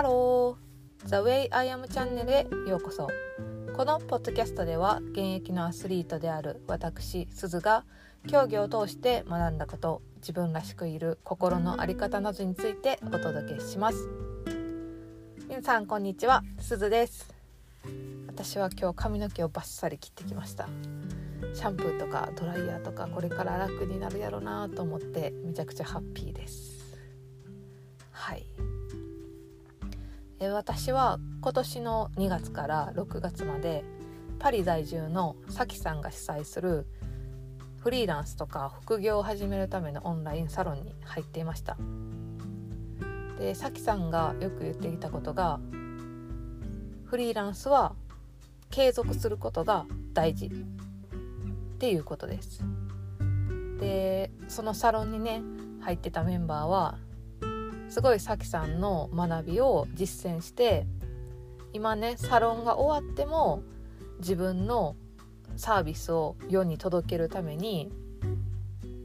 ハロー。The Way I Am チャンネルへようこそ。このポッドキャストでは現役のアスリートである私すずが競技を通して学んだこと自分らしくいる心の在り方などについてお届けします。皆さんこんにちは。すずです。私は今日髪の毛をバッサリ切ってきました。シャンプーとかドライヤーとかこれから楽になるやろなと思ってめちゃくちゃハッピーです。はい。え私は今年の2月から6月までパリ在住のさきさんが主催するフリーランスとか副業を始めるためのオンラインサロンに入っていました。でさきさんがよく言っていたことがフリーランスは継続することが大事っていうことです。でそのサロンにね入ってたメンバーはすごいさきさんの学びを実践して今ねサロンが終わっても自分のサービスを世に届けるために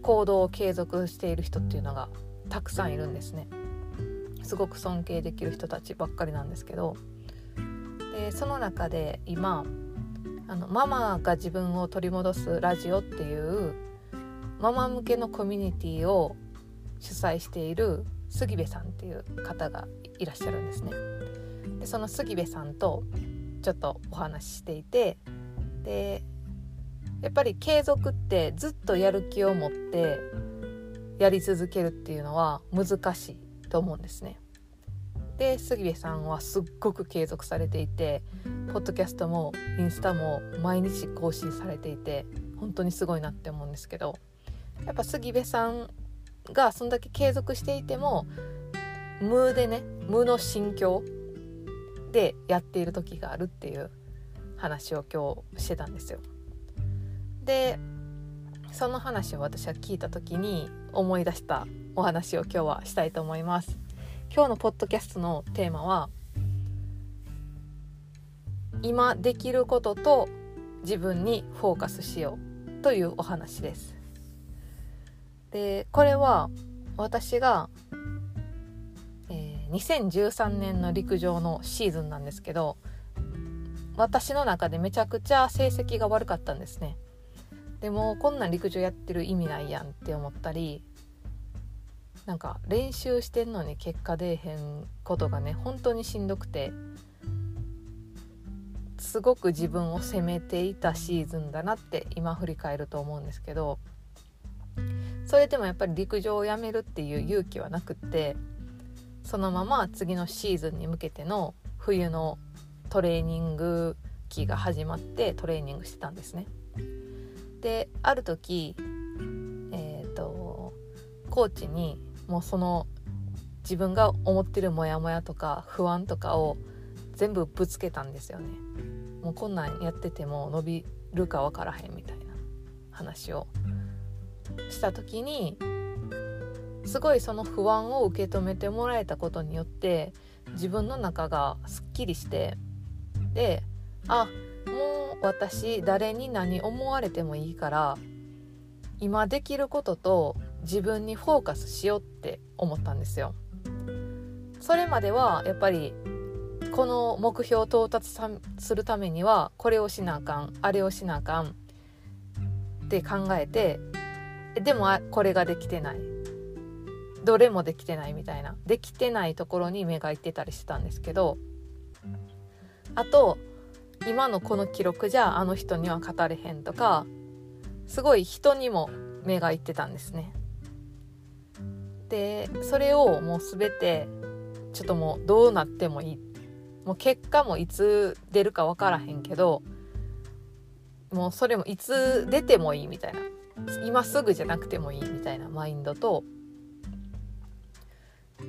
行動を継続している人っていうのがたくさんいるんですね。すごく尊敬できる人たちばっかりなんですけど。でその中で今あのママが自分を取り戻すラジオっていうママ向けのコミュニティを主催している杉部さんっていう方がいらっしゃるんですね。でその杉部さんとちょっとお話ししていてでやっぱり継続ってずっとやる気を持ってやり続けるっていうのは難しいと思うんですね。で杉部さんはすっごく継続されていてポッドキャストもインスタも毎日更新されていて本当にすごいなって思うんですけどやっぱ杉部さんがそんだけ継続していても無でね無の心境でやっている時があるっていう話を今日してたんですよ。でその話を私は聞いた時に思い出したお話を今日はしたいと思います。今日のポッドキャストのテーマは今できることと自分にフォーカスしようというお話です。でこれは私が、えー、2013年の陸上のシーズンなんですけど私の中でめちゃくちゃ成績が悪かったんですね。でもこんな陸上やってる意味ないやんって思ったりなんか練習してんのに結果出えへんことがね本当にしんどくてすごく自分を責めていたシーズンだなって今振り返ると思うんですけどそれでもやっぱり陸上をやめるっていう勇気はなくってそのまま次のシーズンに向けての冬のトレーニング期が始まってトレーニングしてたんですね。である時えっ、ー、とコーチにもうその自分が思ってるモヤモヤとか不安とかを全部ぶつけたんですよね。もうこんなんやってても伸びるか分からへんみたいな話をした時にすごいその不安を受け止めてもらえたことによって自分の中がすっきりしてであもう私誰に何思われてもいいから今できることと自分にフォーカスしようって思ったんですよ。それまではやっぱりこの目標を到達するためにはこれをしなあかんあれをしなあかんって考えてでもこれができてない。どれもできてないみたいな。できてないところに目がいってたりしてたんですけどあと今のこの記録じゃあの人には語れへんとかすごい人にも目がいってたんですね。でそれをもう全てちょっともうどうなってもいい。もう結果もいつ出るか分からへんけどもうそれもいつ出てもいいみたいな。今すぐじゃなくてもいいみたいなマインドと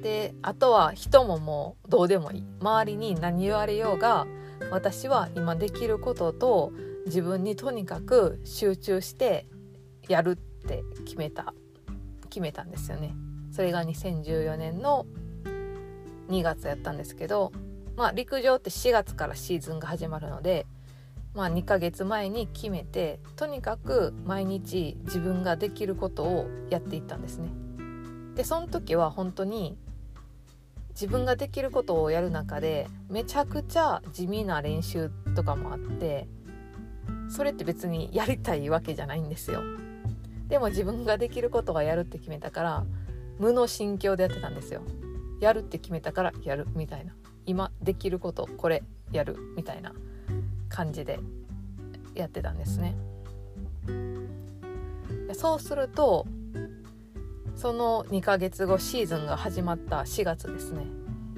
であとは人ももうどうでもいい周りに何言われようが私は今できることと自分にとにかく集中してやるって決めた決めたんですよね。それが2014年の2月やったんですけど、まあ、陸上って4月からシーズンが始まるので、まあ、2ヶ月前に決めてとにかく毎日自分ができることをやっていったんですね。でその時は本当に自分ができることをやる中でめちゃくちゃ地味な練習とかもあってそれって別にやりたいわけじゃないんですよ。でも自分ができることはやるって決めたから無の心境でやってたんですよ。やるって決めたからやるみたいな。今できることこれやるみたいな。感じでやってたんですね。そうするとその2ヶ月後シーズンが始まった4月ですね。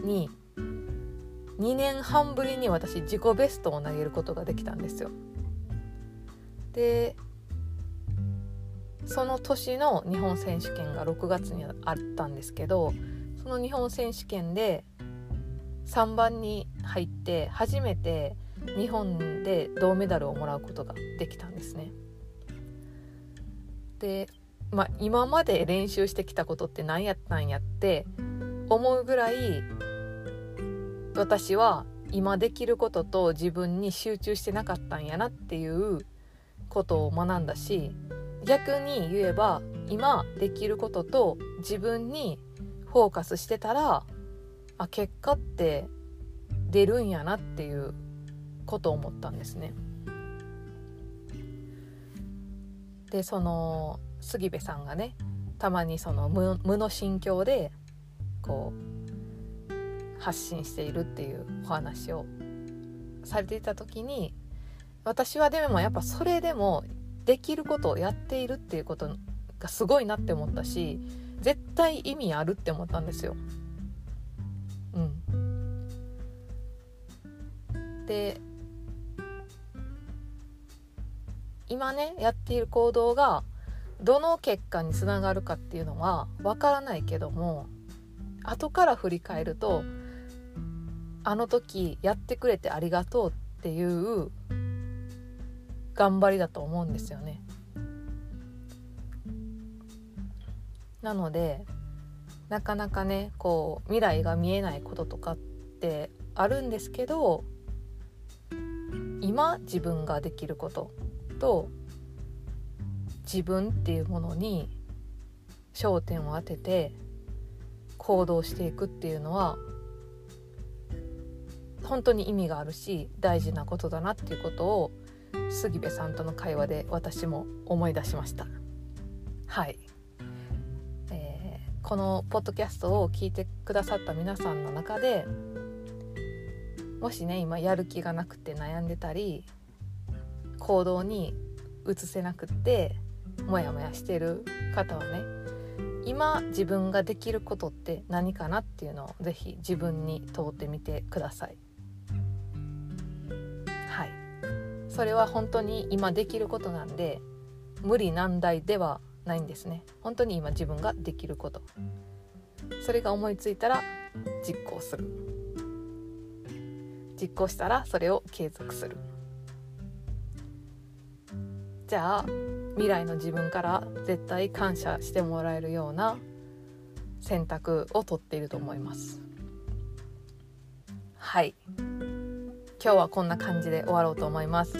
に2年半ぶりに私自己ベストを投げることができたんですよ。でその年の日本選手権が6月にあったんですけどその日本選手権で3番に入って初めて日本で銅メダルをもらうことができたんですね。で、まあ、今まで練習してきたことって何やったんやって思うぐらい私は今できることと自分に集中してなかったんやなっていうことを学んだし逆に言えば今できることと自分にフォーカスしてたらあ結果って出るんやなっていうことを思ったんですね。でその杉部さんがねたまにその無無の心境でこう発信しているっていうお話をされていた時に私はでもやっぱそれでもできることをやっているっていうことがすごいなって思ったし絶対意味あるって思ったんですよ。うん、で今ねやっている行動がどの結果につながるかっていうのはわからないけども後から振り返るとあの時やってくれてありがとうっていう頑張りだと思うんですよね。なのでなかなかねこう未来が見えないこととかってあるんですけど今自分ができることと自分っていうものに焦点を当てて行動していくっていうのは本当に意味があるし大事なことだなっていうことを杉部さんとの会話で私も思い出しました。はい、えー、このポッドキャストを聞いてくださった皆さんの中でもしね今やる気がなくて悩んでたり行動に移せなくってモヤモヤしてる方はね今自分ができることって何かなっていうのを是非自分に問うてみてください。はい。それは本当に今できることなんで無理難題ではないんですね。本当に今自分ができること。それが思いついたら実行する。実行したらそれを継続する。じゃあ未来の自分から絶対感謝してもらえるような選択をとっていると思います。はい。今日はこんな感じで終わろうと思います。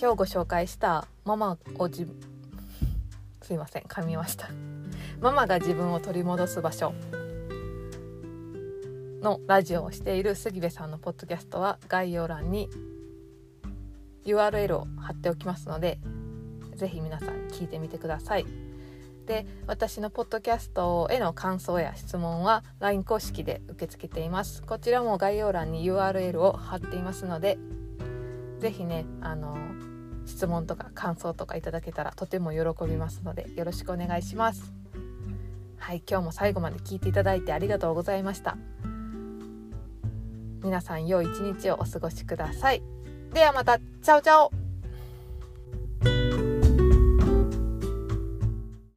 今日ご紹介したママをじすいません。噛みました。ママが自分を取り戻す場所。のラジオをしている杉部さんのポッドキャストは概要欄に URL を貼っておきますので是非皆さん聞いてみてください。で私のポッドキャストへの感想や質問は LINE 公式で受け付けています。こちらも概要欄に URL を貼っていますので是非ねあの質問とか感想とかいただけたらとても喜びますのでよろしくお願いします。はい今日も最後まで聞いていただいてありがとうございました。皆さん良い一日をお過ごしください。ではまた。チャオチャオ。